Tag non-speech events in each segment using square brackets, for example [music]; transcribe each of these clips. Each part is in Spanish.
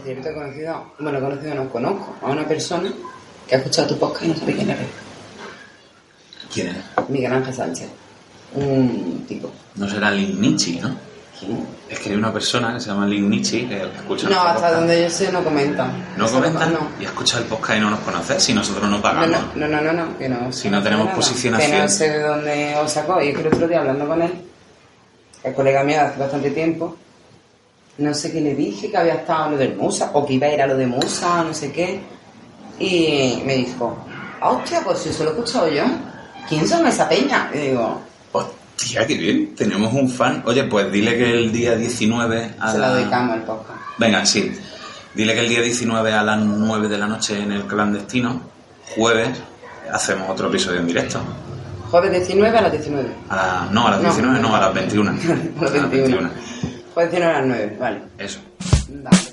Por cierto, he conocido, bueno, he conocido, no conozco a una persona que ha escuchado tu podcast y no sabe quién eres. ¿Quién es? Miguel Ángel Sánchez. Un tipo. No será Lin Nietzsche, ¿no? ¿Quién? Es que hay una persona que se llama Lin Nietzsche que escucha No, hasta podcast. donde yo sé no comenta. ¿No comenta? podcast Y escucha el podcast y no nos conoce si nosotros no No, pagamos. no, no, no, no, no, que no. Si no tenemos nada. posicionación. Que no sé de dónde os sacó. Y es que el otro día hablando con él, el colega mío hace bastante tiempo, no sé qué le dije, que había estado en lo del Musa, o que iba a ir a lo de Musa, no sé qué. Y me dijo, "Ah, hostia, pues si eso lo he escuchado yo. ¿Quién son esa peña? Y digo, Hostia, qué bien. Tenemos un fan. Oye, pues dile que el día 19 a se la... lo dedicamos al podcast. Venga, sí. Dile que el día 19 a las 9 de la noche en el clandestino, jueves, hacemos otro episodio en directo. Jueves 19 a las 19. A la- no, a las No. 19, no, a las 21. [laughs] A las 21. Jueves 19 a las 9, vale. Eso. Vale.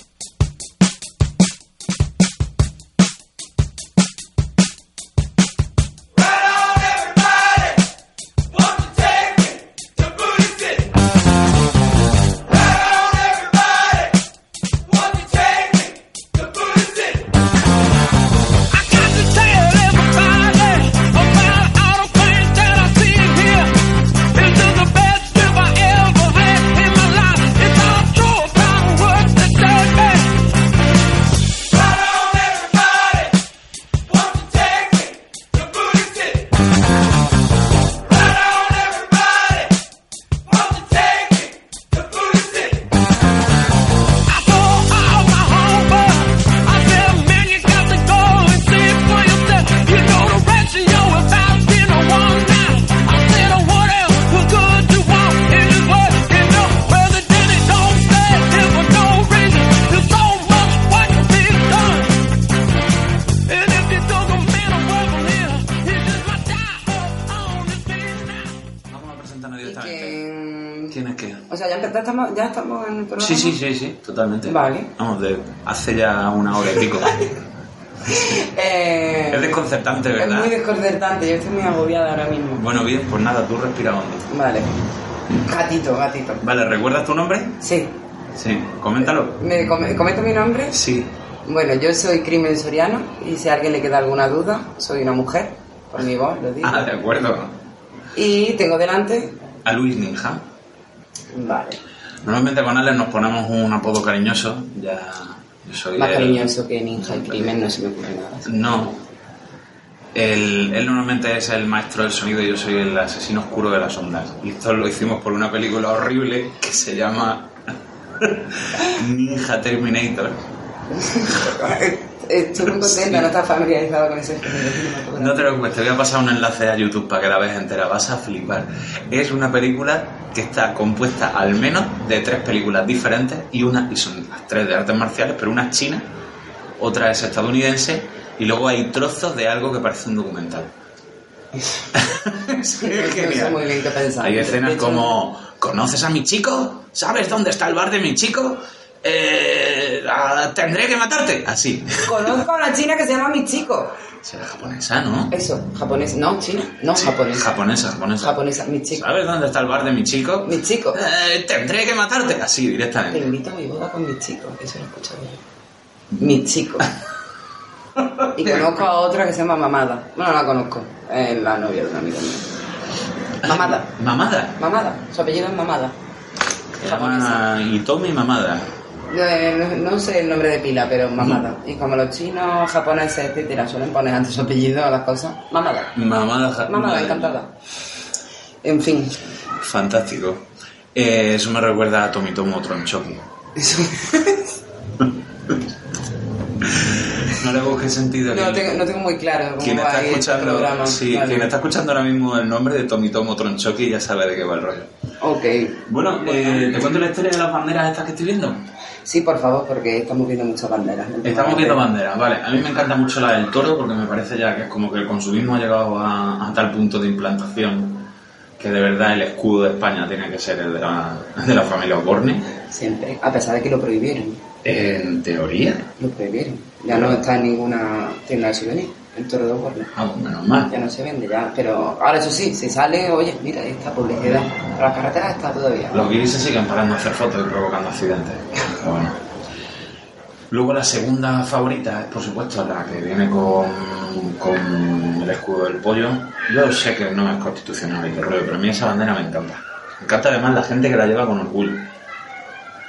Sí, sí, totalmente. Vale. Vamos, de hace ya una hora y pico. [laughs] Eh, es desconcertante, Es ¿verdad? muy desconcertante, yo estoy muy agobiada ahora mismo. Bueno, bien, pues nada, tú respira hondo. Vale. Gatito, gatito. Vale, ¿recuerdas tu nombre? Sí. Sí, coméntalo. ¿Me come- comento mi nombre? Sí. Bueno, yo soy Crimen Soriano y si a alguien le queda alguna duda, soy una mujer, por mi voz lo digo. Ah, de acuerdo. Y tengo delante... A Luis Ninja. Vale. Normalmente con Alex nos ponemos un apodo cariñoso. Ya. Yo soy Más el- cariñoso que Ninja y Crimen, no se me ocurre nada. No. El- él normalmente es el maestro del sonido y yo soy el asesino oscuro de las ondas. Y esto lo hicimos por una película horrible que se llama [laughs] Ninja Terminator. Estoy muy contenta, no estás familiarizado con ese No te preocupes, te voy a pasar un enlace a YouTube para que la veas entera, vas a flipar. Es una película que está compuesta al menos de tres películas diferentes y una y son las tres de artes marciales, pero una es china, otra es estadounidense y luego hay trozos de algo que parece un documental. [laughs] es genial. muy bien. Hay escenas hecho, como ¿Conoces a mi chico? ¿Sabes dónde está el bar de mi chico? Eh, ah, tendré que matarte. Así. Conozco a una china que se llama Mi Chico. Será japonesa, ¿no? Eso, japonés. No, china. No, Sí, japonés. Japonesa, japonesa. Japonesa, Mi Chico. ¿Sabes dónde está el bar de mi chico? Mi chico. Eh, tendré que matarte. Así, Te directamente. invito a mi boda con mi chico. Eso lo he escuchado yo. Mi chico. Y [laughs] conozco a otra que se llama Mamada. Bueno, no la conozco. Es la novia de un amigo mío. Mamada. Mamada. Mamada. Su apellido es Mamada. Se llama Itomi Mamada. Eh, No, no sé el nombre de pila, pero Mamada. Y como los chinos, japoneses, etcétera, suelen poner antes su apellido a las cosas. Mamada. Mamada. ja- Mamada, encantada. En fin. Fantástico. Eh, eso me recuerda a Tomitomo Tronchoki. [laughs] No le busques sentido. No tengo, no tengo muy claro cómo Quien va está ir este escuchando, programa. sí, Vale. quien está escuchando ahora mismo el nombre de Tomitomo Tronchoki ya sabe de qué va el rollo. Ok. Bueno, eh, ¿te cuento la historia de las banderas estas que estoy viendo? Sí, por favor, porque estamos viendo muchas banderas. Estamos viendo banderas, vale. A mí me encanta mucho la del toro porque me parece ya que es como que el consumismo ha llegado a, a tal punto de implantación que de verdad el escudo de España tiene que ser el de la, de la familia Osborne. Siempre, a pesar de que lo prohibieron. En teoría. Lo prohibieron. Ya no está en ninguna tienda de souvenir. El toro de Oporno. Ah, menos mal. Ya no se vende, ya. Pero ahora eso sí, si sale, oye, mira, está publicidad. Pero las carreteras está todavía. Los guiris se siguen parando a hacer fotos y provocando accidentes. Pero bueno. Luego la segunda favorita es, por supuesto, la que viene con, con el escudo del pollo. Yo sé que no es constitucional y que rollo, pero a mí esa bandera me encanta. Me encanta además la gente que la lleva con orgullo.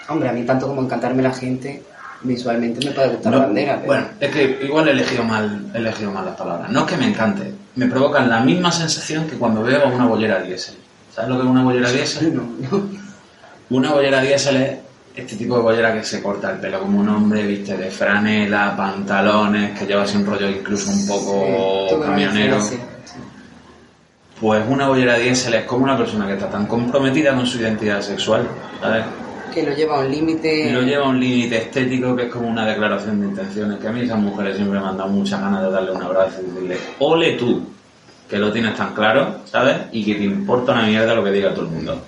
Hombre, a mí tanto como encantarme la gente, visualmente me puede gustar No, la bandera. Pero... Bueno, es que igual he elegido mal, he elegido mal las palabras. No es que me encante, me provocan la misma sensación que cuando veo una bollera diésel. ¿Sabes lo que es una bollera diésel? [laughs] No, no. Una bollera diésel es este tipo de bollera que se corta el pelo como un hombre, viste, de franela, pantalones, que lleva así un rollo incluso un poco Sí, camionero. mencionas, sí, sí. Pues una bollera diésel es como una persona que está tan comprometida con su identidad sexual, ¿sabes? Que lo lleva a un límite. Lo lleva a un límite estético que es como una declaración de intenciones. Que a mí esas mujeres siempre me han dado muchas ganas de darle un abrazo y decirle, ole tú, que lo tienes tan claro, ¿sabes? Y que te importa una mierda lo que diga todo el mundo.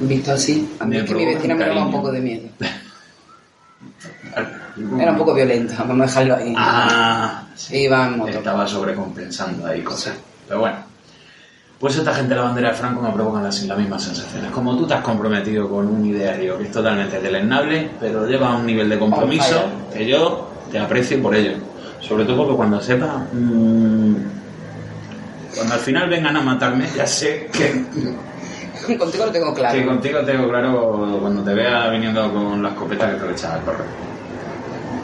Visto así, a mí Me es que mi vecina me daba un poco de miedo. Era un poco violenta, vamos a dejarlo ahí. Ah, Iba en moto. estaba sobrecompensando ahí cosas. Pero bueno, pues esta gente de la bandera de Franco me provocan las, las mismas sensaciones. Como tú te has comprometido con un ideario que es totalmente deleznable, pero lleva a un nivel de compromiso que yo te aprecio por ello. Sobre todo porque cuando sepa, mm, cuando al final vengan a matarme, ya sé que, [laughs] Contigo lo tengo claro. que contigo tengo claro cuando te vea viniendo con la escopeta que te lo echas al correr.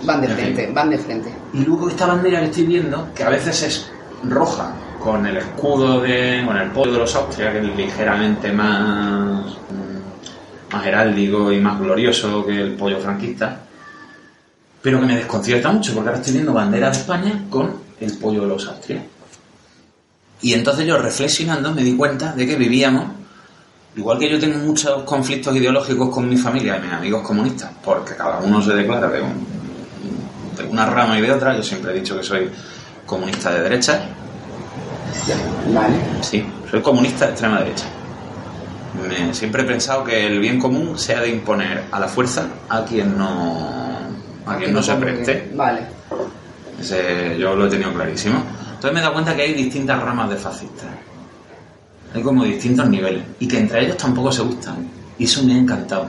Van de frente, van de frente. Y luego esta bandera que estoy viendo, que a veces es roja, con el escudo de. con el pollo de los Austria, que es ligeramente más. mm, más heráldico y más glorioso que el pollo franquista, pero que me desconcierta mucho, porque ahora estoy viendo bandera de España con el pollo de los Austria. Y entonces yo reflexionando me di cuenta de que vivíamos, igual que yo tengo muchos conflictos ideológicos con mi familia y mis amigos comunistas, porque cada uno se declara de, un- de una rama y de otra, yo siempre he dicho que soy comunista de derecha, Vale. sí, soy comunista de extrema derecha. Me- siempre he pensado que el bien común se ha de imponer a la fuerza a quien no, a quien no se preste. Vale. Ese- yo lo he tenido clarísimo. Entonces me he dado cuenta que hay distintas ramas de fascistas. Hay como distintos niveles. Y que entre ellos tampoco se gustan. Y eso me ha encantado.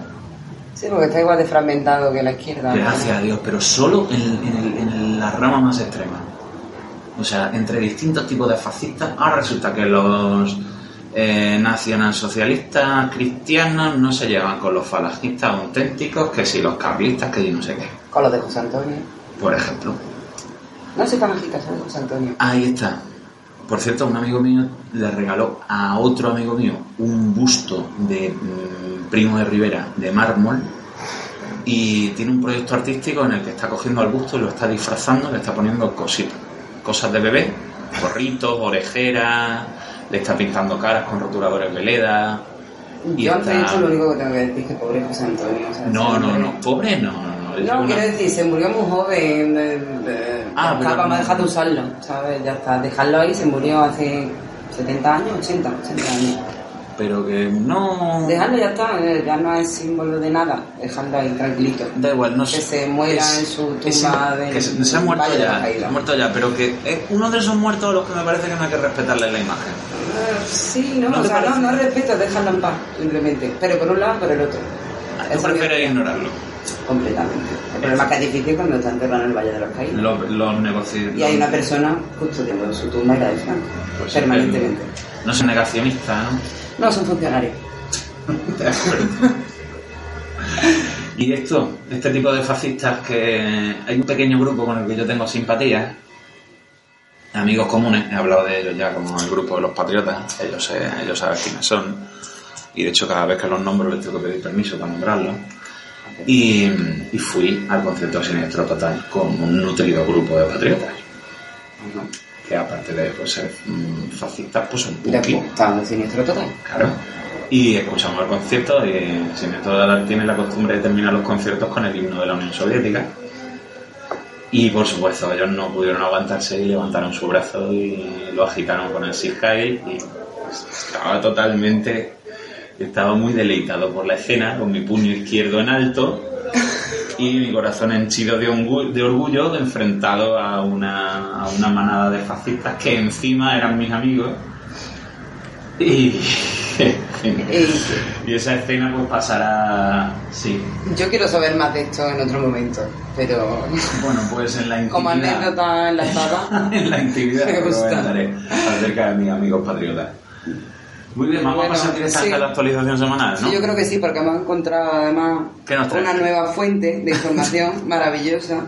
Sí, porque está igual de fragmentado que la izquierda. ¿no? Gracias a Dios. Pero solo en, en el- en la rama más extrema. O sea, entre distintos tipos de fascistas. Ahora resulta que los eh, nacionalsocialistas cristianos no se llevan con los falangistas auténticos, que si los carlistas, que yo no sé qué. Con los de José Antonio. Por ejemplo. No soy falangista, soy de José Antonio. Ahí está. Por cierto, un amigo mío le regaló a otro amigo mío un busto de mm, Primo de Rivera de mármol y tiene un proyecto artístico en el que está cogiendo al busto y lo está disfrazando, le está poniendo cositas, cosas de bebé, gorritos, orejeras, le está pintando caras con rotuladores Veleda. y Yo antes de está- hecho lo único que tengo que decir es que pobre José Antonio. o sea, No, no, no, pobre no, no, no. No, una- quiero decir, se murió muy joven. eh, eh, Ah, está, pero- vamos a dejar de usarlo, ¿sabes? Ya está, dejarlo ahí, se murió hace 70 años, 80, 80 años. Pero que no... Dejarlo ya está, eh, ya no es símbolo de nada, dejarlo ahí tranquilito. Da igual, no Que se muera en su es- tumba de- que se, se ha muerto ya, se ha muerto ya, pero que es uno de esos muertos a los que me parece que no hay que respetarle la imagen. Eh, sí, no, ¿No o sea, no, no respeto, dejarlo en paz, simplemente. Pero por un lado, por el otro. Mi prefieres opinión. ignorarlo. Completamente. El problema es que es difícil cuando está enterrado en el Valle de los Caídos. Los, los negocios. Y hay una persona custodiando su tumba y la de Franco, Pues permanentemente. No soy negacionista, ¿no? No son funcionarios. De [laughs] acuerdo. Y esto, este tipo de fascistas que hay un pequeño grupo con el que yo tengo simpatía, amigos comunes, he hablado de ellos ya como el grupo de los patriotas, ellos, eh, ellos saben quiénes son, y de hecho cada vez que los nombro les tengo que pedir permiso para nombrarlos. Y, y fui al concierto Siniestro Total con un nutrido grupo de patriotas, que aparte de pues, ser mm, fascistas, pues son De punky. estaba en siniestro total. Claro. Y escuchamos el concierto y Siniestro tiene la costumbre de terminar los conciertos con el himno de la Unión Soviética. Y por supuesto, ellos no pudieron aguantarse y levantaron su brazo y lo agitaron con el Heil y estaba totalmente, estaba muy deleitado por la escena, con mi puño izquierdo en alto y mi corazón henchido de, de orgullo enfrentado a una, a una manada de fascistas que encima eran mis amigos. Y, [laughs] y esa escena pues pasará, sí, Yo quiero saber más de esto en otro momento, pero bueno, pues en la [laughs] intimidad. como anécdota enlazada. [laughs] en la intimidad Me gusta. acerca de mis amigos patriotas. Muy bien, vamos Bueno, a pasar directamente sí. a la actualización semanal, ¿no? Sí, yo creo que sí, porque hemos encontrado además una nueva fuente de información [laughs] maravillosa.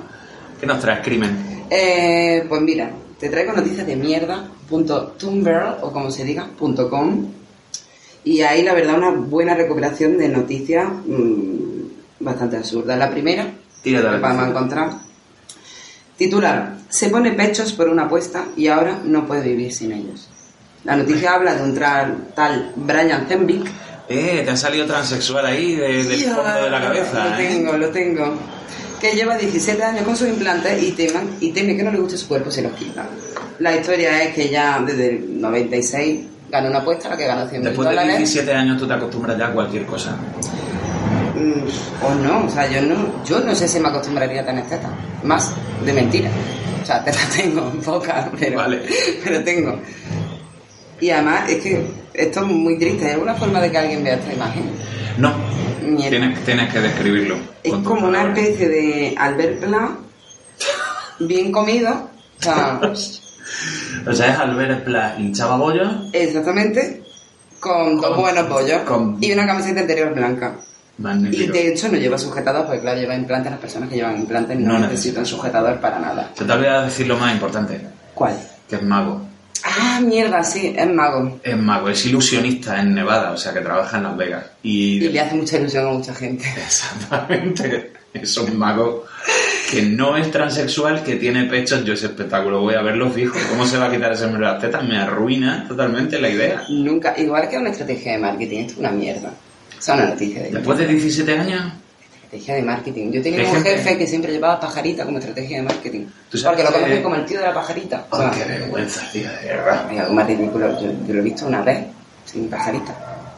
¿Qué nos traes, crimen? Eh, pues mira, te traigo noticias de mierda, punto tumblr, o como se diga, punto com. Y ahí la verdad una buena recuperación de noticias mm, bastante absurdas. La primera, Tírate a la que vamos a encontrar. Titular, se pone pechos por una apuesta y ahora no puede vivir sin ellos. La noticia habla de un tal Brian Zenvik. Eh, te ha salido transexual ahí de- del fondo de la cabeza, Lo ¿eh? tengo, lo tengo. Que lleva 17 años con sus implantes y, teman- y teme que no le guste su cuerpo se los quita. La historia es que ya desde el 96 ganó una apuesta, la que ganó 100 mil Después de dólares. 17 años tú te acostumbras ya a cualquier cosa. Mm, o no, o sea, yo no, yo no sé si me acostumbraría a tener tetas. Más de mentira. O sea, tetas [laughs] tengo, pocas, pero, Vale. pero tengo. Y además es que esto es muy triste. ¿Hay alguna forma de que alguien vea esta imagen? No, tienes, tienes que describirlo. Es como una especie de Albert Pla bien comido. O sea, O sea, es Albert Pla hinchaba bollo. exactamente. Con dos buenos pollos con- y una camiseta interior blanca. Y de hecho no lleva sujetador, porque claro, lleva implantes. Las personas que llevan implantes no, No necesitan sujetador para nada. Se te olvida decir lo más importante, ¿Cuál? que es mago. Ah, mierda, sí, es mago. Es mago, es ilusionista en Nevada, o sea que trabaja en Las Vegas. Y, Y le hace mucha ilusión a mucha gente. [laughs] Exactamente. Es un mago que no es transexual, que tiene pechos. Yo ese espectáculo voy a verlo fijo. ¿Cómo se va a quitar ese hombre las tetas? Me arruina totalmente la idea. Nunca, igual que una estrategia de marketing, esto es una mierda. O sea, una noticia de Después de 17 años, estrategia de marketing. Yo tenía un jefe que siempre llevaba pajarita como estrategia de marketing. ¿Tú sabes Porque lo conocen como el tío de la pajarita. O sea, ¡Qué vergüenza, tío! De verdad. hay algo más ridículo. Yo, yo lo he visto una vez sin pajarita.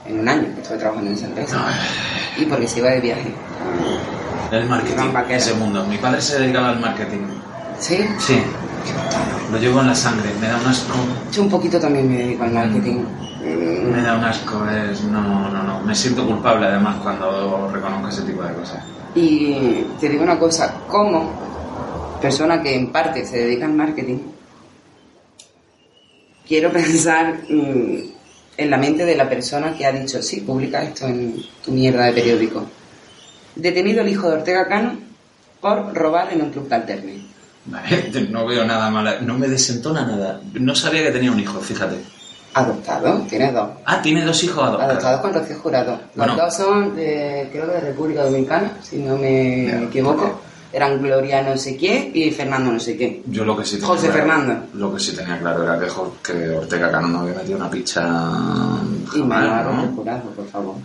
En un año que estuve trabajando en esa empresa. Y porque se iba de viaje. El marketing, vaqueros. ese mundo. Mi padre se dedicaba al marketing. ¿Sí? Sí. Lo llevo en la sangre. Me da un asco. Yo un poquito también me dedico al marketing. Mm, Me da un asco. Es... No, no, no. Me siento culpable además cuando reconozco ese tipo de cosas. Y te digo una cosa, como persona que en parte se dedica al marketing, quiero pensar mm, en la mente de la persona que ha dicho, sí, publica esto en tu mierda de periódico. Detenido el hijo de Ortega Cano por robar en un club de alterne. Vale, [laughs] no veo nada malo. No me desentona nada. No sabía que tenía un hijo, fíjate. Adoptado, tiene dos. Ah, tiene dos hijos adoptados. Adoptados con Rocío Jurado. Los Bueno. dos son, de, creo que de República Dominicana, si no me equivoco. Eran Gloria no sé qué y Fernando no sé qué. Yo lo que sí tenía José claro, Fernando. Lo que sí tenía claro era que, que Ortega Cano no había metido una picha Y jamás, ¿no? Jurado, por favor.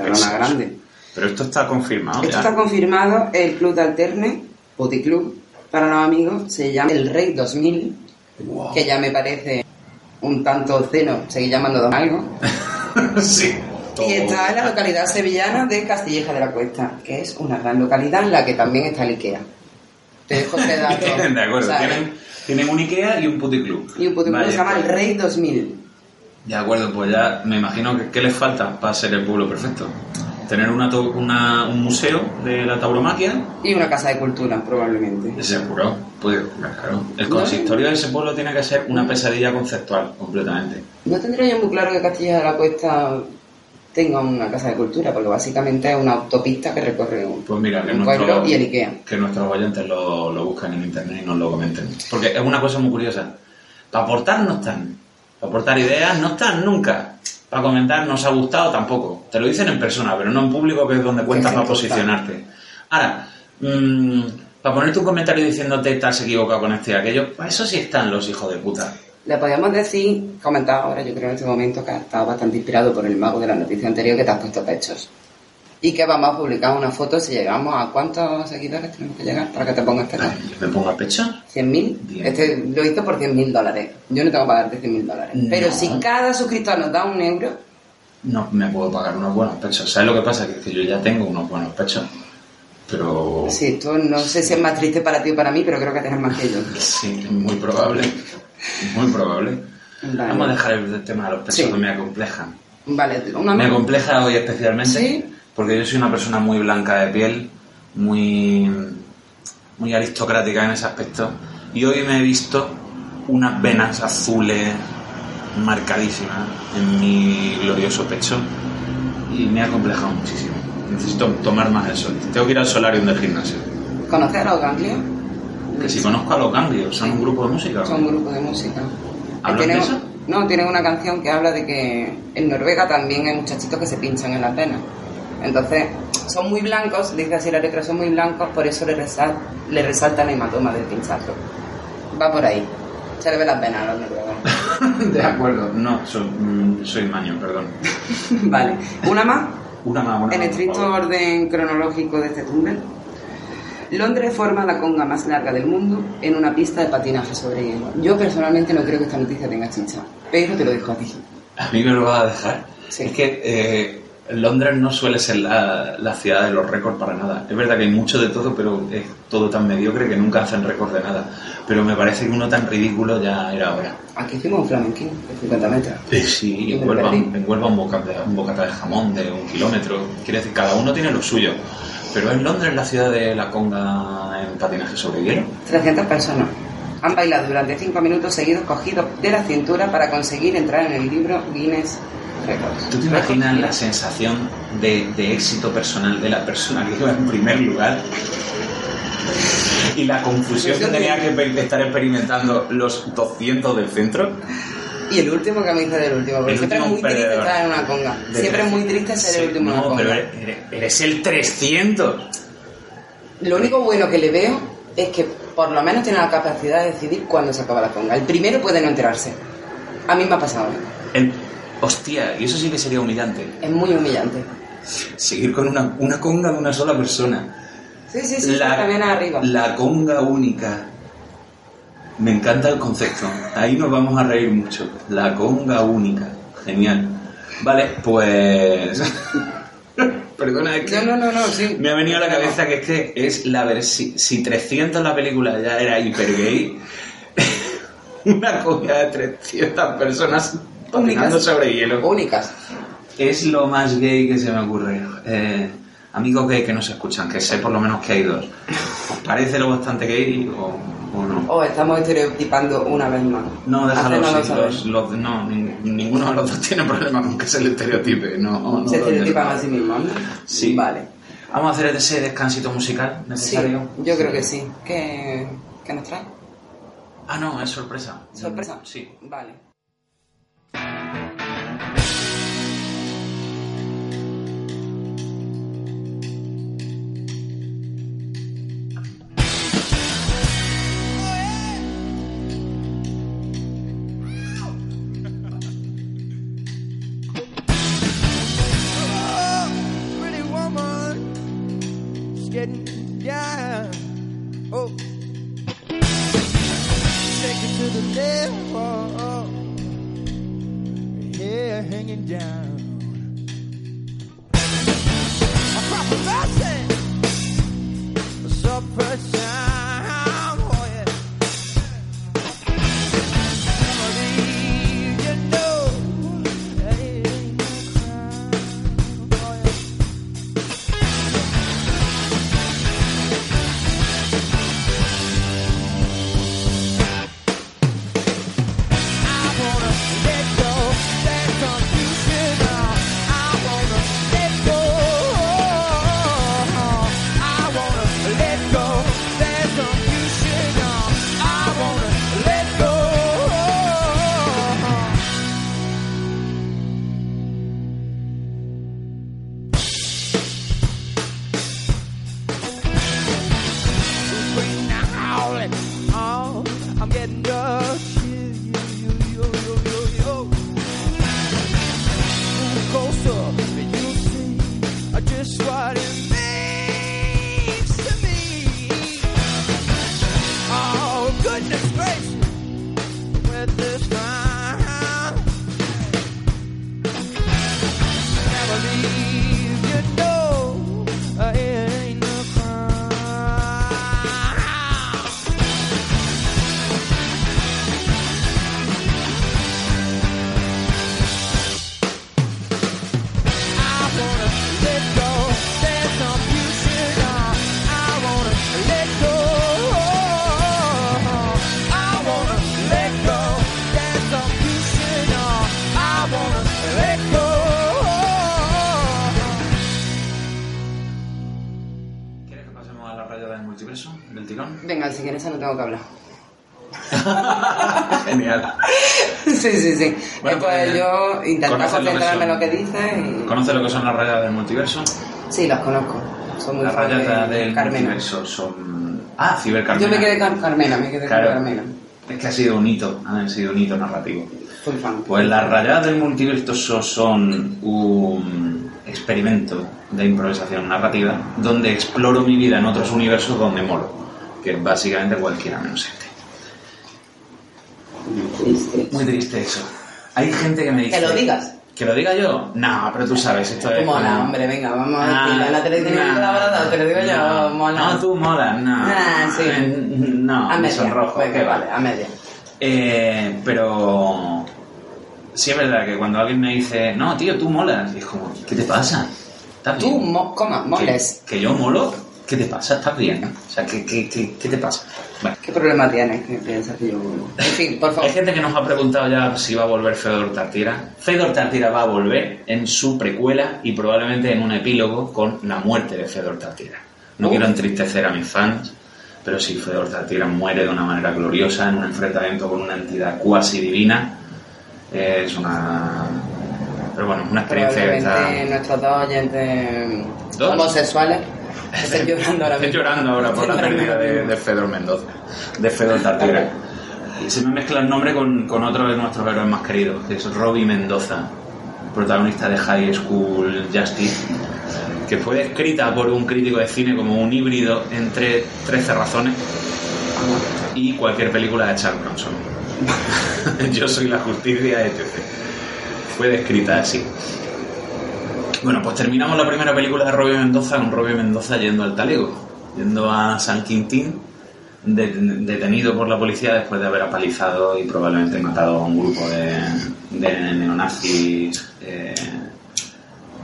Era una grande. Pero esto está confirmado Esto ya. está confirmado, el club de alterne, Puticlub, para los amigos, se llama El Rey 2000, Wow. que ya me parece un tanto obsceno seguir llamando Don Algo. [laughs] sí. Y está en la localidad sevillana de Castilleja de la Cuesta, que es una gran localidad en la que también está el Ikea. Te dejo este [laughs] dato. de acuerdo. Tienen, tienen un Ikea y un puticlub. Y un puticlub Vale, se llama pues- El Rey 2000. De acuerdo, pues ya me imagino que ¿qué les falta para ser el pueblo perfecto? Tener una, una- un museo de la tauromaquia. Y una casa de cultura, probablemente. Seguro. Pues claro. El consistorio de ese pueblo tiene que ser una pesadilla conceptual, completamente. No tendría yo muy claro que Castilla de la Cuesta tenga una casa de cultura, porque básicamente es una autopista que recorre un, Pues mira, que, un nuestro- pueblo y el Ikea. que nuestros oyentes lo, lo buscan en internet y nos lo comenten. Porque es una cosa muy curiosa. Para aportar no están. Para aportar ideas no están nunca. Para comentar nos ha gustado tampoco. Te lo dicen en persona, pero no en público, que es donde cuentas para posicionarte. Ahora, mm, para ponerte un comentario diciéndote estás equivocado con este y aquello, para eso sí están los hijos de puta. Le podríamos decir, comentar ahora, yo creo en este momento que has estado bastante inspirado por el mago de la noticia anterior que te has puesto pechos. Y que vamos a publicar una foto si llegamos a cuántos seguidores tenemos que llegar para que te pongas pechos. Ay, ¿Me pongo a pecho? ¿100.000? Bien. Este lo hizo por 100.000 dólares. Yo no tengo que pagarte 100.000 dólares. No. Pero si cada suscriptor nos da un euro, No me puedo pagar unos buenos pechos. ¿Sabes lo que pasa? Que, es que yo ya tengo unos buenos pechos. Pero... sí, esto no sé si es más triste para ti o para mí, pero creo que tienes más que yo. Sí, es muy probable. Muy probable. Vale. Vamos a dejar el tema de los pechos Sí. que me acomplejan. Vale, una Me acompleja hoy especialmente ¿Sí? Porque yo soy una persona muy blanca de piel, muy, muy aristocrática en ese aspecto. Y hoy me he visto unas venas azules marcadísimas en mi glorioso pecho y me ha complejado muchísimo. Necesito tomar más el sol. Tengo que ir al solarium del gimnasio. ¿Conoces a los ganglios? Que si conozco a los ganglios, son un grupo de música. Son un grupo de música. ¿Hablan de eso? No, tienen una canción que habla de que en Noruega también hay muchachitos que se pinchan en las venas. Entonces, son muy blancos, dice así la letra, son muy blancos, por eso le, resal- le resalta el hematoma del pinchazo. Va por ahí. Se le ve las venas a los noruegos. [laughs] De acuerdo. No, soy, mm, soy maño, perdón. [laughs] vale. ¿Una más? Una más, una En más, estricto orden cronológico de este túnel, Londres forma la conga más larga del mundo en una pista de patinaje sobre hielo. Yo personalmente no creo que esta noticia tenga chicha, pero te lo dejo a ti. A mí me lo vas a dejar. Sí. Es que eh, Londres no suele ser la, la ciudad de los récords para nada. Es verdad que hay mucho de todo, pero es todo tan mediocre que nunca hacen récord de nada. Pero me parece que uno tan ridículo ya era hora. Aquí hicimos un flamenquín de 50 metros. Sí, Y en Huelva, en Huelva un, bocata, un bocata de jamón de un kilómetro. Quiere decir, cada uno tiene lo suyo. Pero es Londres la ciudad de la conga en patinaje sobre hielo. 300 personas han bailado durante 5 minutos seguidos cogidos de la cintura para conseguir entrar en el libro Guinness ¿Tú te imaginas la sensación de, de éxito personal de la persona que iba en primer lugar? Y la confusión que tenía que estar experimentando los 200 del centro. Y el último que me hice del último, porque El siempre es último muy triste estar en una conga. Siempre es muy 300. triste ser Sí, el último en una pero conga. eres, eres- eres el 300. Lo único bueno que le veo es que por lo menos tiene la capacidad de decidir cuándo se acaba la conga. El primero puede no enterarse. A mí me ha pasado. ¿eh? El- hostia, y eso sí que sería humillante. Es muy humillante. Seguir con una, una conga de una sola persona. Sí, sí, sí, también arriba. la conga única. Me encanta el concepto. Ahí nos vamos a reír mucho. La conga única. Genial. Vale, pues. [laughs] Perdona, es que. No, no, no, no, sí. Me ha venido a la cabeza que es que es la ver si, si 300 en la película ya era hiper gay, [laughs] una conga de 300 personas Únicas. sobre hielo. Únicas. Es lo más gay que se me ocurre. Eh, amigos gay que nos escuchan, que sé por lo menos que hay dos. ¿Os parece lo bastante gay o, o no? O estamos estereotipando una vez más. No, déjalo así. Los, los- no, nin- ninguno de los dos tiene problema con que se le estereotipe. No, no Se estereotipan a sí mismos, ¿no? Sí. Vale. Vamos a hacer ese descansito musical Sí, necesario. yo creo que sí. ¿Qué, qué nos trae? Ah, no, es sorpresa. ¿Sorpresa? Sí. Vale. Tirón. Venga, si quieres, no tengo que hablar. [laughs] Genial. sí, sí, sí. Bueno, pues pues, yo intento ¿conoces lo que concentrarme en lo que dices y... ¿Conoces lo que son las rayadas del multiverso? Sí, las conozco. Son muy Las de del Carmena. multiverso son... Ah, Cibercarmena. Yo me quedé con Carmena, me quedé Claro. con Carmena. Es que ha sido un hito, ha sido un hito narrativo. Fan. Pues las rayadas del multiverso son un experimento de improvisación narrativa donde exploro mi vida en otros universos donde molo, que es básicamente cualquiera menos este. Triste. Muy triste eso. Hay gente que me dice... Que lo digas. ¿Que lo diga yo? No, pero tú sabes, esto es... Mola, como- hombre, venga, vamos a Ah, decirlo. La televisión nah, colaborador, te lo digo yo, no, mola. No, tú molas, no. Ah, sí. Eh, No, a me media. sonrojo, que vale, a media. Eh, pero sí es verdad que cuando alguien me dice, no, tío, tú molas, es como, ¿qué te pasa? ¿Estás Tú, mo coma, moles. ¿Que, que yo molo? ¿Qué te pasa? ¿Estás bien? O sea, ¿qué, qué, qué, qué te pasa? Bueno, ¿Qué problema tienes que piensas que yo... En fin, por favor. hay gente que nos ha preguntado ya si va a volver Fedor Tartira. Fedor Tartira va a volver en su precuela y probablemente en un epílogo con la muerte de Fedor Tartira. No Uh. quiero entristecer a mis fans, pero si Fedor Tartira muere de una manera gloriosa en un enfrentamiento con una entidad cuasi divina, eh, es una... Pero bueno, una experiencia que Probablemente está... nuestros dos oyentes ¿Dos? homosexuales estén llorando ahora Estoy llorando ahora por la pérdida de. Fedor Mendoza, de Fedor Tartira. Y se me mezcla el nombre con, con otro de nuestros héroes más queridos, que es Robbie Mendoza, protagonista de High School Justice, que fue descrita por un crítico de cine como un híbrido entre 13 razones y cualquier película de Charles Bronson. [laughs] Yo soy la justicia, etc. Fue descrita así. Bueno, pues terminamos la primera película de Robbie Mendoza con Robbie Mendoza yendo al talego, yendo a San Quintín, de- detenido por la policía después de haber apalizado y probablemente matado a un grupo de, neonazis eh,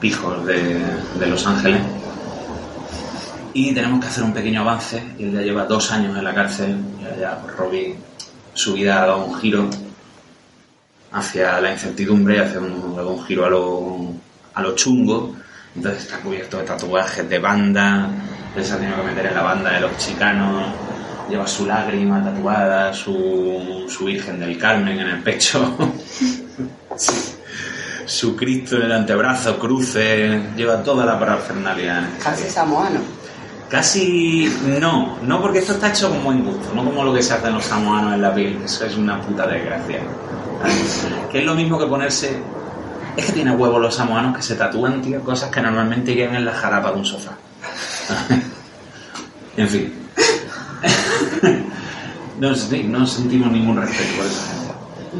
pijos de, Los Ángeles. Y tenemos que hacer un pequeño avance. y Él ya lleva dos años en la cárcel. Y ya Robbie, su vida ha dado un giro hacia la incertidumbre, hacia un, un giro a lo, a lo chungo. Entonces está cubierto de tatuajes de banda. Él se ha tenido que meter en la banda de los chicanos. Lleva su lágrima tatuada, su, su Virgen del Carmen en el pecho. [laughs] su Cristo en el antebrazo, cruces, lleva toda la parafernalia. Casi samoano. Casi no, no porque esto está hecho con buen gusto, no como lo que se hacen los samoanos en la piel, eso es una puta desgracia. [laughs] Que es lo mismo que ponerse. Es que tiene huevos los samoanos que se tatúan, tío, cosas que normalmente irían en la jarapa de un sofá. [laughs] en fin. [laughs] no, sí, no sentimos ningún respeto por esa gente.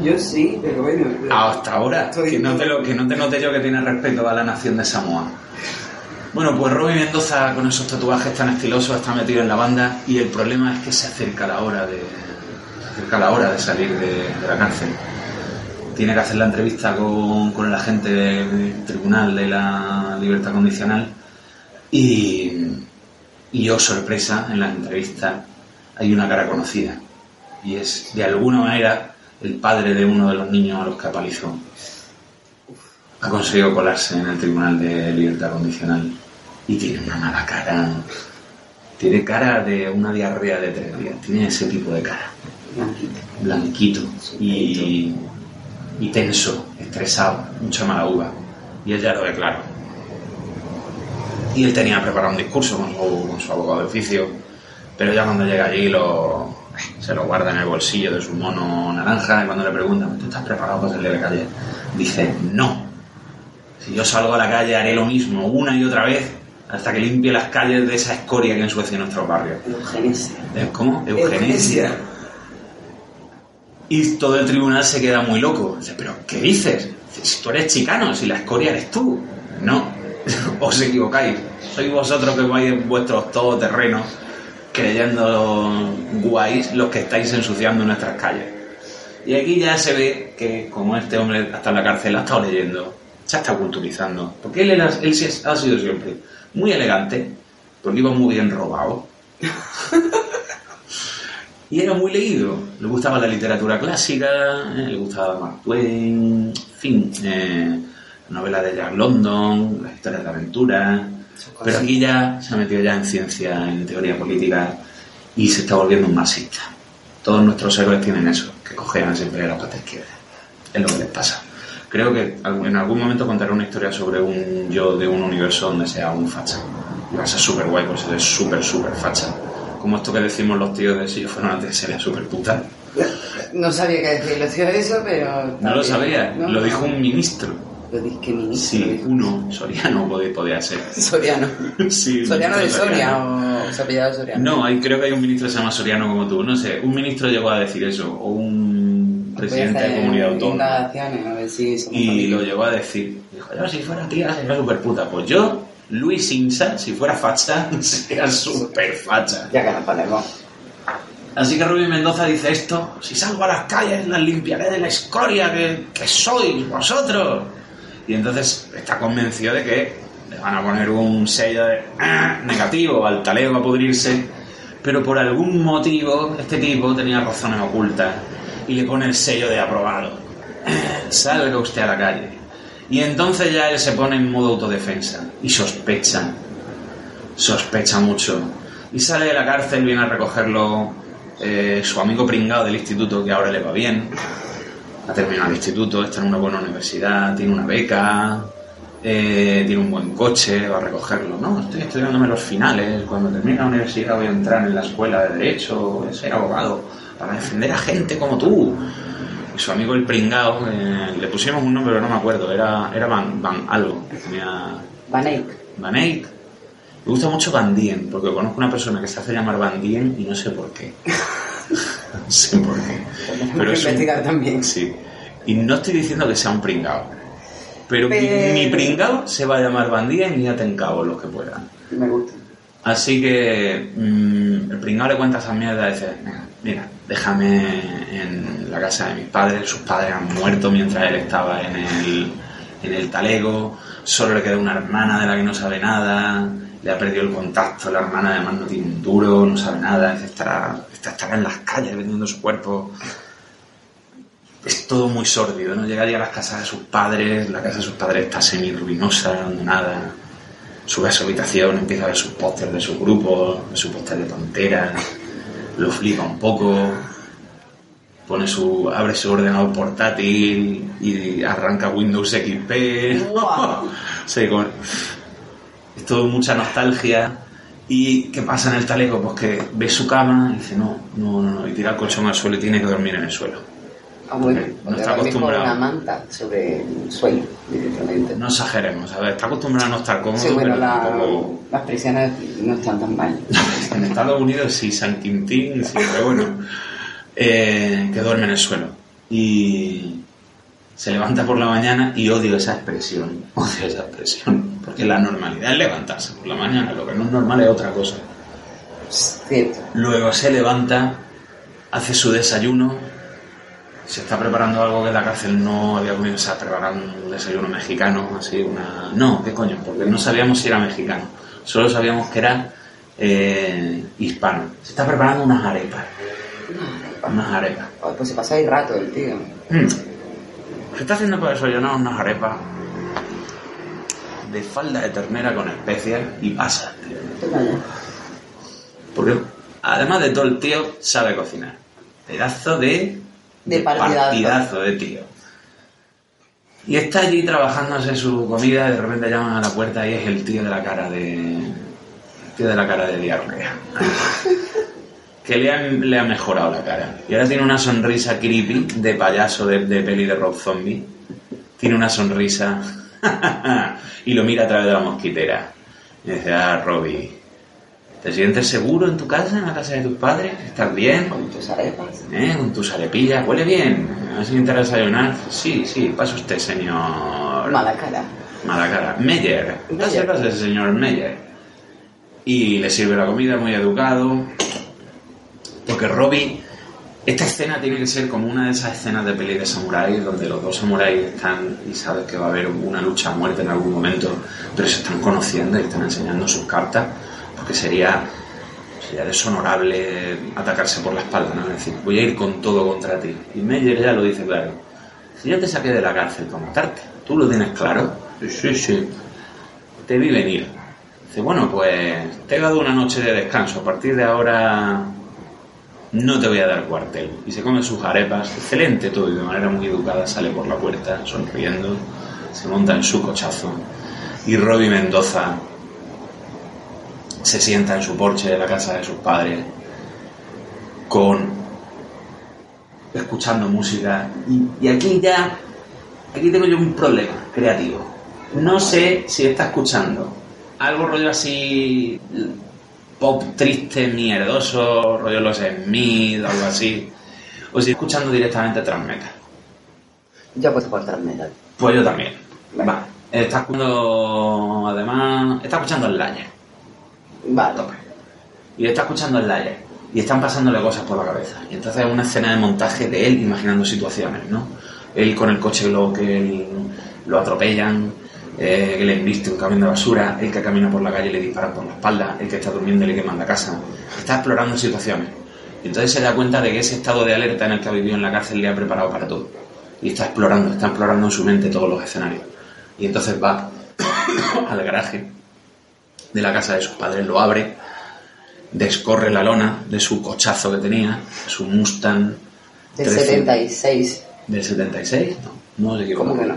Yo sí, pero bueno. Hasta ahora, Estoy- que no, te lo, que no te note yo que tiene respeto a la nación de Samoa. Bueno, pues Robbie Mendoza con esos tatuajes tan estilosos está metido en la banda y el problema es que se acerca la hora de, se acerca la hora de salir de, de la cárcel. Tiene que hacer la entrevista con, con el agente del Tribunal de la Libertad Condicional y, y oh sorpresa, en la entrevista hay una cara conocida y es de alguna manera el padre de uno de los niños a los que apalizó. Ha conseguido colarse en el Tribunal de Libertad Condicional y tiene una mala cara. Tiene cara de una diarrea de tres días. Tiene ese tipo de cara. Blanquito y, y tenso, estresado, mucha mala uva. Y él ya lo ve claro. Y él tenía preparado un discurso con su, con su abogado de oficio, pero ya cuando llega allí lo, se lo guarda en el bolsillo de su mono naranja y cuando le preguntan, ¿tú estás preparado para salir a la calle? Dice, no. Si yo salgo a la calle haré lo mismo una y otra vez hasta que limpie las calles de esa escoria que ensuecia nuestro barrio. Eugenesia. ¿Cómo? Eugenesia. Y todo el tribunal se queda muy loco. Dice, ¿pero qué dices? Dice, Si tú eres chicano, si la escoria eres tú. No, [laughs] os equivocáis. Sois vosotros que vais en vuestros todoterrenos creyendo guays los que estáis ensuciando nuestras calles. Y aquí ya se ve que como este hombre hasta en la cárcel ha estado leyendo, se ha estado culturizando. Porque él, era, él ha sido siempre muy elegante, porque iba muy bien robado. [laughs] Y era muy leído. Le gustaba la literatura clásica, eh, le gustaba Mark Twain, en fin, eh, novela de Jack London, las historias de aventura. Pero aquí ya se ha metido ya en ciencia, en teoría política, y se está volviendo un marxista. Todos nuestros héroes tienen eso, que cojean siempre la pata izquierda. Es lo que les pasa. Creo que en algún momento contaré una historia sobre un yo de un universo donde sea un facha. Y va a ser súper guay, pues es súper, súper facha. Como esto que decimos los tíos de si yo fuera una tía sería súper puta. No sabía que decirlo tío eso, pero... No lo sabía, ¿no? lo dijo un ministro. Lo dije ministro. Sí, uno, Soriano podía, podía ser. [laughs] Soriano. Sí, Soriano de Soria Soriano. o se Soriano. No, hay, creo que hay un ministro que se llama Soriano como tú. No sé, un ministro llegó a decir eso, o un presidente de comunidad autónoma. a ver si Y lo llegó a decir. Dijo, yo si fuera tía sería súper puta. Pues yo, Luis Insa, si fuera facha, [laughs] sería súper facha. Ya que nos ponemos. Así que Rubén Mendoza dice esto, si salgo a las calles las limpiaré de la escoria que, que sois vosotros. Y entonces está convencido de que le van a poner un sello de "Ah", negativo al talego a pudrirse, pero por algún motivo este tipo tenía razones ocultas y le pone el sello de aprobado. [clears throat] Salga usted a la calle. Y entonces ya él se pone en modo autodefensa y sospecha, sospecha mucho. Y sale de la cárcel, viene a recogerlo eh, su amigo pringado del instituto, que ahora le va bien. Ha terminado el instituto, está en una buena universidad, tiene una beca, eh, tiene un buen coche, va a recogerlo. No, estoy estudiándome los finales. Cuando termine la universidad voy a entrar en la escuela de Derecho, voy a ser abogado, para defender a gente como tú. Y su amigo el pringao, eh, le pusimos un nombre, pero no me acuerdo, era, era Van, Van algo. Tenía Van Eyck. Van Eyck. Me gusta mucho Van Dien, porque conozco una persona que se hace llamar Van Dien y no sé por qué. [laughs] no sé por qué. Tenemos que es un- investigar también. Sí. Y no estoy diciendo que sea un pringao. Pero, mi- Pero- mi pringao se va a llamar Van Dien y ya te encabo los que puedan. Me gusta. Así que mm, el pringao le cuenta esas mierdas y dice, "Mira, mira, déjame en la casa de mis padres, sus padres han muerto mientras él estaba en el, en el talego, solo le queda una hermana de la que no sabe nada, le ha perdido el contacto, la hermana además no tiene un duro, no sabe nada, estará, estará en las calles vendiendo su cuerpo. Es todo muy sórdido, ¿no? Llegaría a las casas de sus padres, la casa de sus padres está semi-ruinosa, abandonada sube a su habitación, empieza a ver sus pósters de su grupo, de su póster de Pantera, lo flipa un poco, pone su, abre su ordenador portátil y arranca Windows XP. [laughs] Sí, con- es todo mucha nostalgia. ¿Y qué pasa en el talego? Pues que ve su cama y dice, no, no, no, no, y tira el colchón al suelo y tiene que dormir en el suelo. Ah, bueno, No está acostumbrado. una manta sobre el suelo, directamente. No exageremos, a ver, está acostumbrado a no estar cómodo, sí, bueno, pero la- tampoco... las prisiones no están tan mal. [laughs] En Estados Unidos sí, San Quintín, sí, pero bueno, eh, que duerme en el suelo. Y se levanta por la mañana y odio esa expresión, [laughs] odio esa expresión, porque la normalidad es levantarse por la mañana, lo que no es normal es otra cosa. Cierto. Luego se levanta, hace su desayuno, se está preparando algo que en la cárcel no había comido, se está preparando un desayuno mexicano, así, una... No, ¿qué coño? Porque no sabíamos si era mexicano, solo sabíamos que era eh, hispano. Se está preparando unas arepas, unas arepas. Pues se pasa ahí rato el tío. Mm. Se está haciendo para desayunar unas arepas de falda de ternera con especias y pasas, tío. Porque además de todo el tío sabe cocinar. Pedazo de, De partidazo. de tío. Y está allí trabajándose su comida y de repente llaman a la puerta y es el tío de la cara de. El tío de la cara de diarrea. que le ha, le ha mejorado la cara. Y ahora tiene una sonrisa creepy de payaso de, de peli de Rob Zombie. Tiene una sonrisa. [laughs] y lo mira a través de la mosquitera. Y dice, ah, Robbie, ¿te sientes seguro en tu casa, en la casa de tus padres? ¿Estás bien? Con tus arepas. ¿Eh? Con tus arepillas. ¿Huele bien? ¿Has intentado desayunar? Sí, sí, pasa usted, señor... Mala cara. Mala cara. Meyer. Meyer. pase, señor Meyer. Y le sirve la comida muy educado. Porque Robbie, esta escena tiene que ser como una de esas escenas de peli de samuráis, donde los dos samuráis están y sabes que va a haber una lucha a muerte en algún momento, pero se están conociendo y están enseñando sus cartas, porque sería, sería deshonorable atacarse por la espalda, ¿no? Es decir, voy a ir con todo contra ti. Y Meyer ya lo dice claro. Si yo te saqué de la cárcel para matarte, ¿tú lo tienes claro? Sí, sí, sí. Te vi venir. Dice, bueno, pues te he dado una noche de descanso. A partir de ahora no te voy a dar cuartel. Y se come sus arepas, excelente todo, y de manera muy educada sale por la puerta, sonriendo, se monta en su cochazo. Y Robbie Mendoza se sienta en su porche de la casa de sus padres, con escuchando música. Y, y aquí ya, aquí tengo yo un problema creativo. No sé si está escuchando algo rollo así pop triste, mierdoso, rollo los Smith, algo así. O si escuchando directamente trans metal. Yo he puesto por metal. Pues yo también. Vale. Va. Está escuchando, además, está escuchando el Layer. Vale. tope. Y está escuchando el Layer. Y están pasándole cosas por la cabeza. Y entonces es una escena de montaje de él imaginando situaciones, ¿no? Él con el coche lo que él- lo atropellan, eh, que le embiste un camión de basura, el que camina por la calle le disparan por la espalda, el que está durmiendo le queman la casa. Está explorando situaciones. Y entonces se da cuenta de que ese estado de alerta en el que ha vivido en la cárcel le ha preparado para todo. Y está explorando, está explorando en su mente todos los escenarios. Y entonces va [coughs] al garaje de la casa de sus padres, lo abre, descorre la lona de su cochazo que tenía, su Mustang Del 13 76. del 76, no, no se equivoca. ¿Cómo que no?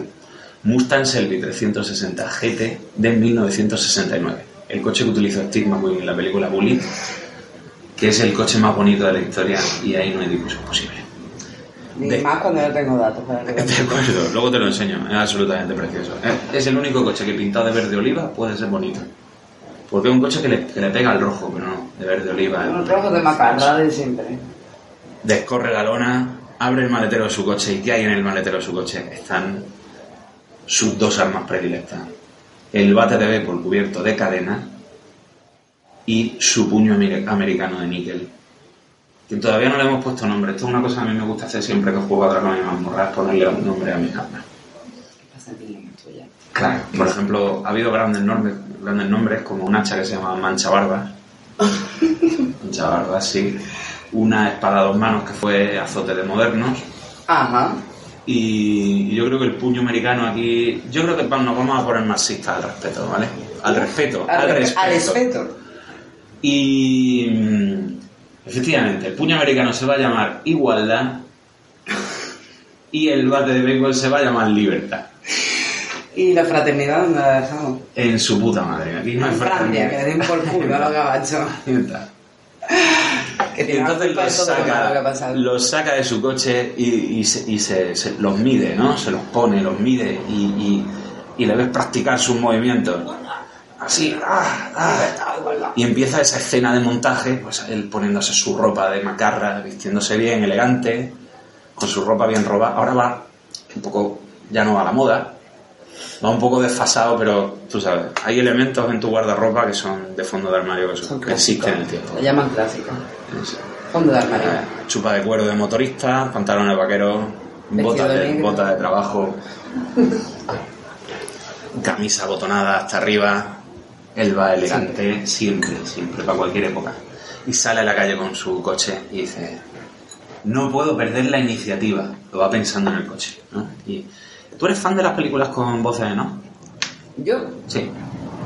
Mustang Shelby 360 GT de 1969. El coche que utilizó Steve McQueen en la película Bully, que es el coche más bonito de la historia y ahí no hay discusión posible. Ni De- más cuando no tengo datos para [laughs] De que acuerdo, luego te lo enseño, es absolutamente precioso. Es el único coche que pintado de verde oliva puede ser bonito. Porque es un coche que le, que le pega al rojo, pero no, de verde oliva. Un rojo de macarra de siempre. Descorre la lona, abre el maletero de su coche y ¿qué hay en el maletero de su coche? Están sus dos armas predilectas. El bate de béisbol cubierto de cadena y su puño amer- americano de níquel. Que todavía no le hemos puesto nombre. Esto es una cosa que a mí me gusta hacer siempre que juego a Dragon y Mazmorra, es ponerle un nombre a mis armas. Bastante bien tuya. Claro. Por ejemplo, ha habido grandes nombres, grandes nombres como un hacha que se llama Mancha Barbas. [laughs] Mancha Barbas, sí. Una espada a dos manos que fue azote de modernos. Ajá. Y yo creo que el puño americano aquí. Yo creo que nos vamos a poner marxistas al respeto, ¿vale? Al respeto, al, Al, respeto. al respeto. Y. mm, Efectivamente, el puño americano se va a llamar igualdad. Y el bate de béisbol se va a llamar libertad. ¿Y la fraternidad dónde la dejamos? En su puta madre. Aquí no en hay Francia, que le den por culo a los gabachos. [laughs] [laughs] Que Y entonces los saca, los saca de su coche y, y se, y se- se- los mide, ¿no? Se los pone, los mide y, y- y le ves practicar sus movimientos. Así, ah, ah. y empieza esa escena de montaje, pues él poniéndose su ropa de macarra, vistiéndose bien, elegante, con su ropa bien robada. Ahora va un poco, ya no a la moda, va un poco desfasado, pero tú sabes, hay elementos en tu guardarropa que son de fondo de armario que, son- Son que existen en el tiempo. Lo llaman clásico. Sí. Fondo de armario. Eh, chupa de cuero de motorista, pantalones vaqueros, botas de, negro. bota de trabajo, [laughs] camisa botonada hasta arriba, él va elegante, siempre, siempre, para cualquier época. Y sale a la calle con su coche y dice, no puedo perder la iniciativa, lo va pensando en el coche. ¿no? Y, ¿Tú eres fan de las películas con voces, no? Yo, Sí,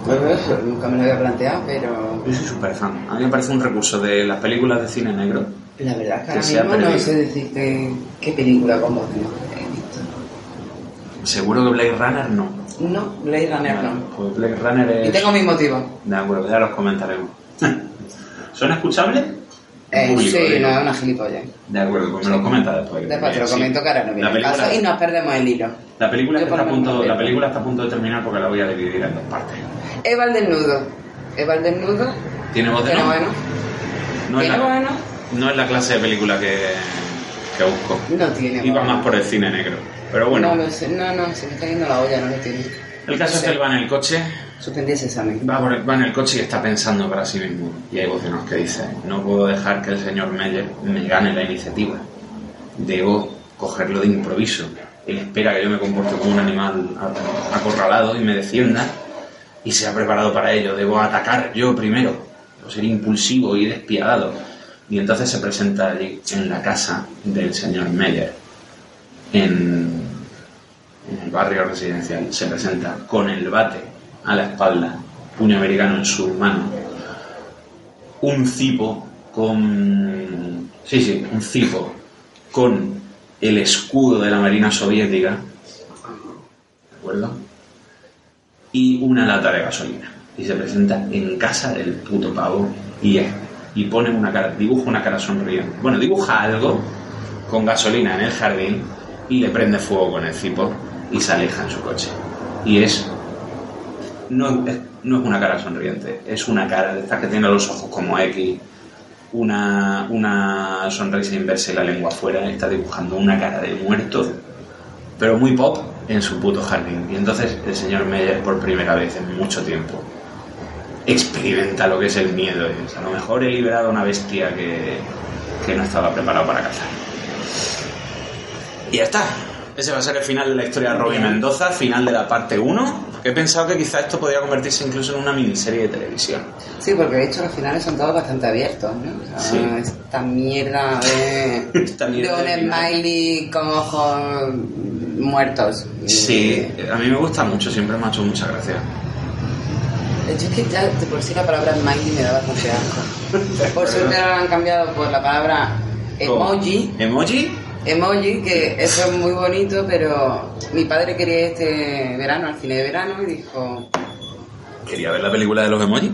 pues eso, nunca me lo había planteado, pero yo soy súper fan. A mí me parece un recurso de las películas de cine negro. la verdad es que Que ahora mismo no sé decirte qué película con voz no he visto. Seguro que Blade Runner no. No, Blade Runner no. Pues Blade Runner es... Y tengo mis motivos. De acuerdo, ya los comentaremos. [laughs] ¿Son escuchables? Eh, Público, sí, digo. no es una gilipollas. De acuerdo, pues me los comenta después. Después te lo comento que ahora no viene La el película, caso y nos perdemos el hilo. la, película está a lo punto, la película está a punto de terminar porque la voy a dividir en dos partes. Eva el desnudo. Eva el desnudo. ¿Tiene voz de no? bueno. No es, ¿Tiene la, bueno? no es la clase de película que, que busco. No tiene Iba bueno. más por el cine negro. Pero bueno, No lo sé. No, no, se me está yendo la olla, no lo tiene. el caso es que él va en el coche Suspendí ese examen. Va, va en el coche y está pensando para sí mismo. Y hay voz de nos que dice, no puedo dejar que el señor Meyer me gane la iniciativa. Debo cogerlo de improviso. Él espera que yo me comporte como un animal acorralado y me defienda. Y se ha preparado para ello. Debo atacar yo primero. Debo ser impulsivo y despiadado. Y entonces se presenta allí, en la casa del señor Meyer. En, en el barrio residencial. Se presenta con el bate a la espalda, puño americano en su mano, un cipo con Sí, sí, un cipo con el escudo de la Marina Soviética, ¿de acuerdo? Y una lata de gasolina. Y se presenta en casa del puto pavo y es. Y pone una cara, dibuja una cara sonriente. Bueno, dibuja algo con gasolina en el jardín y le prende fuego con el cipo y se aleja en su coche. Y es no es, no es una cara sonriente, es una cara de estas que tiene los ojos como X, una, una sonrisa inversa y la lengua afuera, está dibujando una cara de muerto, pero muy pop en su puto jardín. Y entonces el señor Meyer, por primera vez en mucho tiempo, experimenta lo que es el miedo. Y a lo mejor he liberado a una bestia que, que no estaba preparado para cazar. Y ya está. Ese va a ser el final de la historia de Robin Mendoza, final de la parte 1. He pensado que quizá esto podría convertirse incluso en una miniserie de televisión. Sí, porque de hecho los finales son todos bastante abiertos, ¿no? O sea, Sí. Esta mierda de, [laughs] Esta mierda de un smiley con ojos muertos. Sí, a mí me gusta mucho, siempre me ha hecho mucha gracia. Hecho, es que ya de por sí la palabra smiley me da bastante asco. [laughs] Por suerte ahora la han cambiado por la palabra emoji. ¿Emoji? Emoji, que eso es muy bonito, pero mi padre quería este verano, al cine de verano, y dijo, Quería ver la película de los emojis.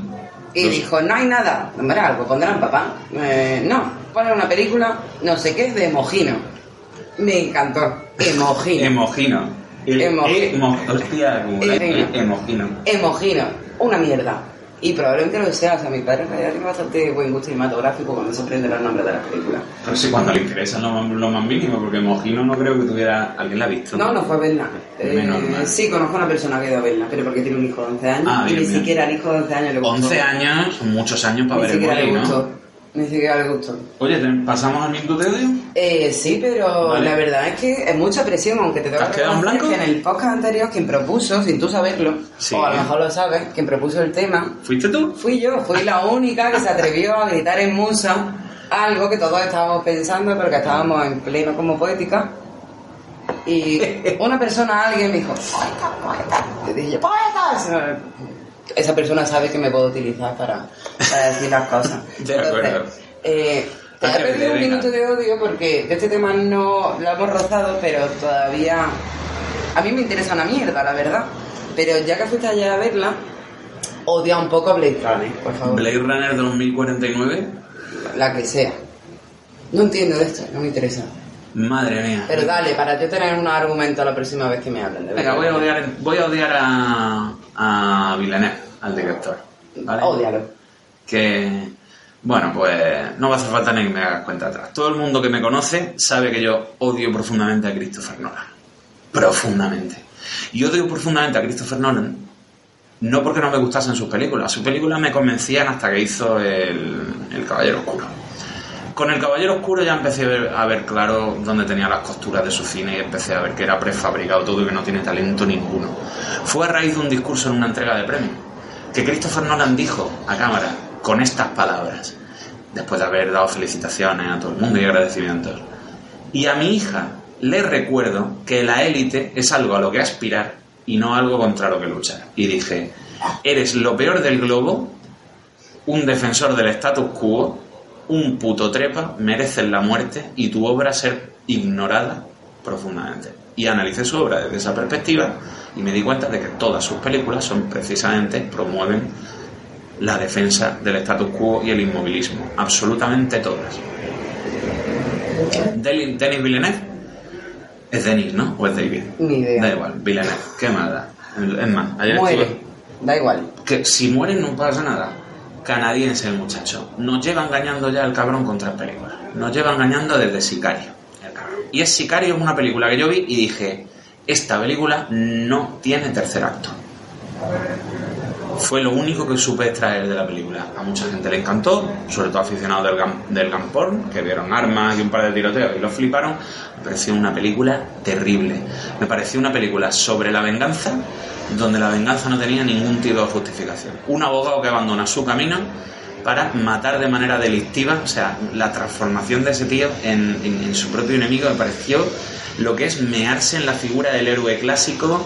y dijo, no hay nada, hombre, algo pondrán papá. Eh, no, ponen una película, no sé qué, de Emojino. Me encantó, Emojino. Emojino. El Emoji- emo- hostia, como Emojino. emojino. Emojino, una mierda. Y probablemente lo sea, o sea, mi padre en realidad tiene bastante buen gusto cinematográfico cuando se aprende los nombres de las películas. Pero sí, cuando le interesan lo, lo más mínimo, porque Emojino no creo que tuviera. ¿Alguien la ha visto? No, no fue a verla. Menos Eh, mal. sí, conozco a una persona que ha ido a verla, pero porque tiene un hijo de 11 años Ah, y bien, ni bien. siquiera al hijo de 11 años le gustó. 11 años, son muchos años para Ni ver siquiera le Emoji, gustó. ¿no? Ni siquiera le gustó. Oye, ¿te- ¿pasamos al minuto de odio? Eh, sí, pero Vale. la verdad es que es mucha presión, aunque te tengo ¿Has que quedado en blanco? que en el podcast anterior quien propuso, sin tú saberlo, Sí. o a lo mejor lo sabes, quien propuso el tema, ¿Fuiste tú? fui yo, fui la única que se atrevió a gritar en musa algo que todos estábamos pensando, pero que estábamos en pleno como poética. Y [laughs] una persona, alguien me dijo, poeta, poeta. Y dije yo, poetas. Esa persona sabe que me puedo utilizar para, para decir las cosas. [laughs] De acuerdo. eh, te he pedido un minuto de odio porque de este tema no lo hemos rozado, pero todavía... A mí me interesa una mierda, la verdad. Pero ya que fuiste allá a verla, odia un poco a Blade Runner, por favor. Blade Runner 2049. La que sea. No entiendo de esto, no me interesa. Madre mía. Pero dale, para yo tener un argumento la próxima vez que me hablen. De Venga, voy a odiar, voy a, odiar a, a Villeneuve, al director. ¿vale? Ódialo. que bueno pues no va a hacer falta ni que me hagas cuenta atrás todo el mundo que me conoce sabe que yo odio profundamente a Christopher Nolan profundamente y odio profundamente a Christopher Nolan no porque no me gustasen sus películas sus películas me convencían hasta que hizo el, el Caballero Oscuro con el Caballero Oscuro ya empecé a ver, claro dónde tenía las costuras de su cine y empecé a ver que era prefabricado todo y que no tiene talento ninguno. Fue a raíz de un discurso en una entrega de premios que Christopher Nolan dijo a cámara con estas palabras, después de haber dado felicitaciones a todo el mundo y agradecimientos. Y a mi hija le recuerdo que la élite es algo a lo que aspirar y no algo contra lo que luchar. Y dije, eres lo peor del globo, un defensor del status quo, un puto trepa, mereces la muerte y tu obra ser ignorada profundamente. Y analicé su obra desde esa perspectiva y me di cuenta de que todas sus películas son precisamente, promueven la defensa del status quo y el inmovilismo. Absolutamente todas. Denis Villeneuve es Denis, ¿no? ¿O es David? Ni idea. Da igual, Villeneuve. ¿Qué da? Es más, ayer Muere. estuve- Da igual. que si mueren no pasa nada. Canadiense el muchacho. Nos lleva engañando ya el cabrón con tres películas. Nos lleva engañando desde Sicario. Y es Sicario es una película que yo vi y dije, esta película no tiene tercer acto. Fue lo único que supe extraer de la película. A mucha gente le encantó, sobre todo aficionados del, del gun porn, que vieron armas y un par de tiroteos y lo fliparon. Me pareció una película terrible. Me pareció una película sobre la venganza, donde la venganza no tenía ningún tipo de justificación. Un abogado que abandona su camino para matar de manera delictiva, o sea, la transformación de ese tío en, en- en su propio enemigo me pareció lo que es mearse en la figura del héroe clásico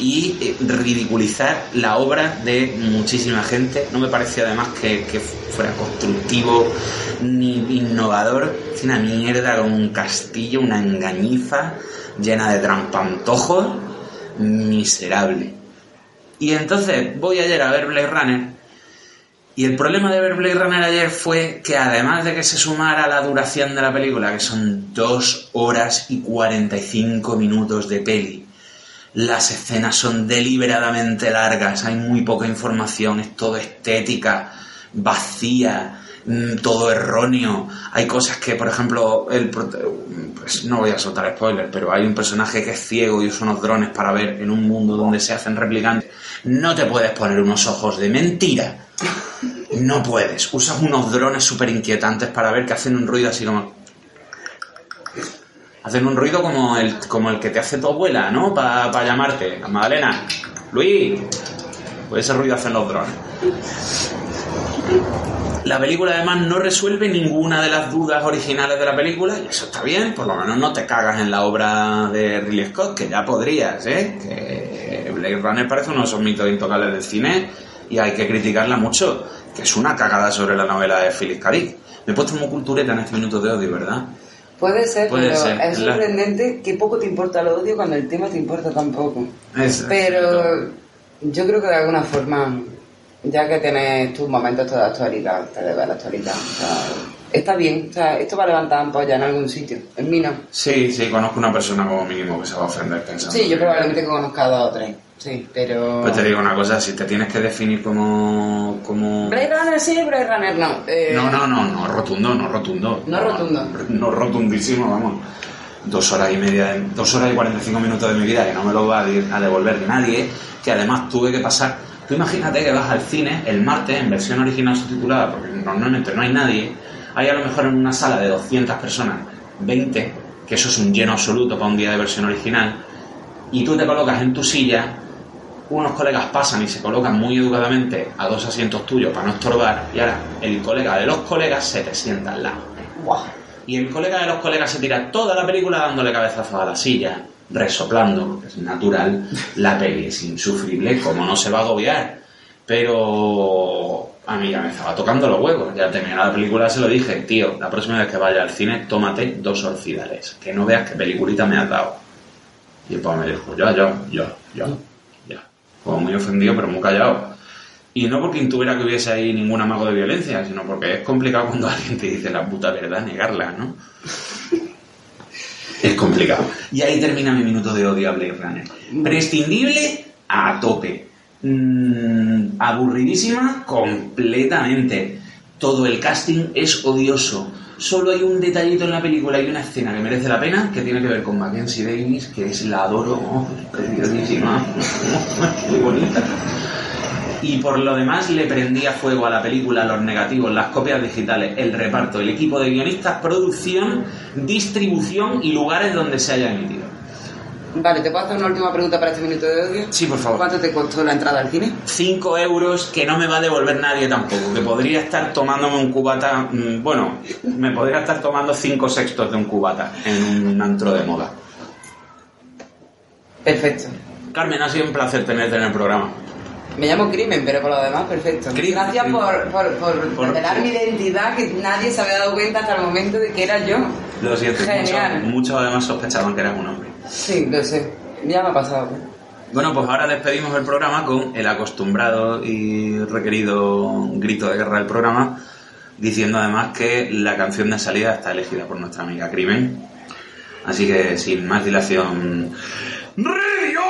y eh, ridiculizar la obra de muchísima gente. No me pareció además que, fuera constructivo ni innovador. Es una mierda con un castillo, una engañiza llena de trampantojos, miserable. Y entonces voy ayer a ver Blade Runner y el problema de ver Blade Runner ayer fue que además de que se sumara la duración de la película, que son dos horas y 45 minutos de peli, las escenas son deliberadamente largas, hay muy poca información, es todo estética, vacía, mm, todo erróneo. Hay cosas que, por ejemplo, el pues no voy a soltar spoilers, pero hay un personaje que es ciego y usa unos drones para ver en un mundo donde se hacen replicantes. No te puedes poner unos ojos de mentira. [laughs] No puedes. Usas unos drones súper inquietantes para ver que hacen un ruido así como... Hacen un ruido como el, como el que te hace tu abuela, ¿no? Para llamarte. Magdalena, Luis. Pues ese ruido hacen los drones. La película además no resuelve ninguna de las dudas originales de la película y eso está bien, por lo menos no te cagas en la obra de Ridley Scott, que ya podrías, ¿eh? Que Blade Runner parece uno de esos mitos intocables del cine y hay que criticarla mucho, que es una cagada sobre la novela de Philip K. Me he puesto muy cultureta en este minuto de odio, ¿verdad? Puede ser, Puede pero ser. es sorprendente que poco te importa el odio cuando el tema te importa tan poco. Es- Pero yo creo que de alguna forma, ya que tienes tus momentos de actualidad, te debe la actualidad. o sea, está bien, o sea, esto va a levantar ampolla en algún sitio. En mí no. Sí, sí, conozco una persona como mínimo que se va a ofender pensando. Sí, yo que- probablemente conozca a dos o tres. Sí, pero. Pues te digo una cosa, si te tienes que definir como... como... Blade Runner sí, Blade Runner no. Eh, No, no, no, no rotundo, no rotundo. No rotundo. No rotundísimo, vamos. Dos horas y media, de- dos horas y 45 minutos de mi vida que no me lo va a devolver nadie, que además tuve que pasar. Tú imagínate que vas al cine el martes en versión original subtitulada, porque normalmente no hay nadie. Hay a lo mejor en una sala de 200 personas, 20, que eso es un lleno absoluto para un día de versión original, y tú te colocas en tu silla unos colegas pasan y se colocan muy educadamente a dos asientos tuyos para no estorbar y ahora el colega de los colegas se te sienta al lado. Buah. Y el colega de los colegas se tira toda la película dándole cabezazos a la silla, resoplando, porque es natural, la peli es insufrible, como no se va a agobiar. Pero a mí ya me estaba tocando los huevos, ya terminada la película se lo dije, tío, la próxima vez que vaya al cine, tómate dos orfidales, que no veas qué peliculita me has dado. Y el pavo me dijo, ya, ya, ya, ya. Como muy ofendido, pero muy callado. Y no porque intuviera que hubiese ahí ningún amago de violencia, sino porque es complicado cuando [laughs] alguien te dice la puta verdad, negarla, ¿no? es complicado. Y ahí termina mi minuto de odio a Blade Runner. Prescindible a tope. Mm, aburridísima completamente. Todo el casting es odioso. Solo hay un detallito en la película y una escena que merece la pena, que tiene que ver con Mackenzie Davis, que es la adoro, [laughs] preciosísima, muy bonita. Y por lo demás le prendía fuego a la película los negativos, las copias digitales, el reparto, el equipo de guionistas, producción, distribución y lugares donde se haya emitido. Vale, ¿te puedo hacer una última pregunta para este minuto de odio? Sí, por favor. ¿Cuánto te costó la entrada al cine? 5 euros que no me va a devolver nadie tampoco, que podría estar tomándome un cubata, mm, bueno, me podría estar tomando 5 sextos de un cubata en un antro de moda. Perfecto. Carmen, ha sido un placer tenerte en el programa. Me llamo Crimen, pero por lo demás, perfecto. Crimen, Gracias por, por, por Por- revelar mi identidad, que nadie se había dado cuenta hasta el momento de que era yo. Lo siento, Genial. muchos, muchos además sospechaban que eras un hombre. Sí, lo sé. Ya me ha pasado. Bueno, pues ahora despedimos el programa con el acostumbrado y requerido grito de guerra del programa, diciendo además que la canción de salida está elegida por nuestra amiga Crimen. Así que sin más dilación. ¡Redios!「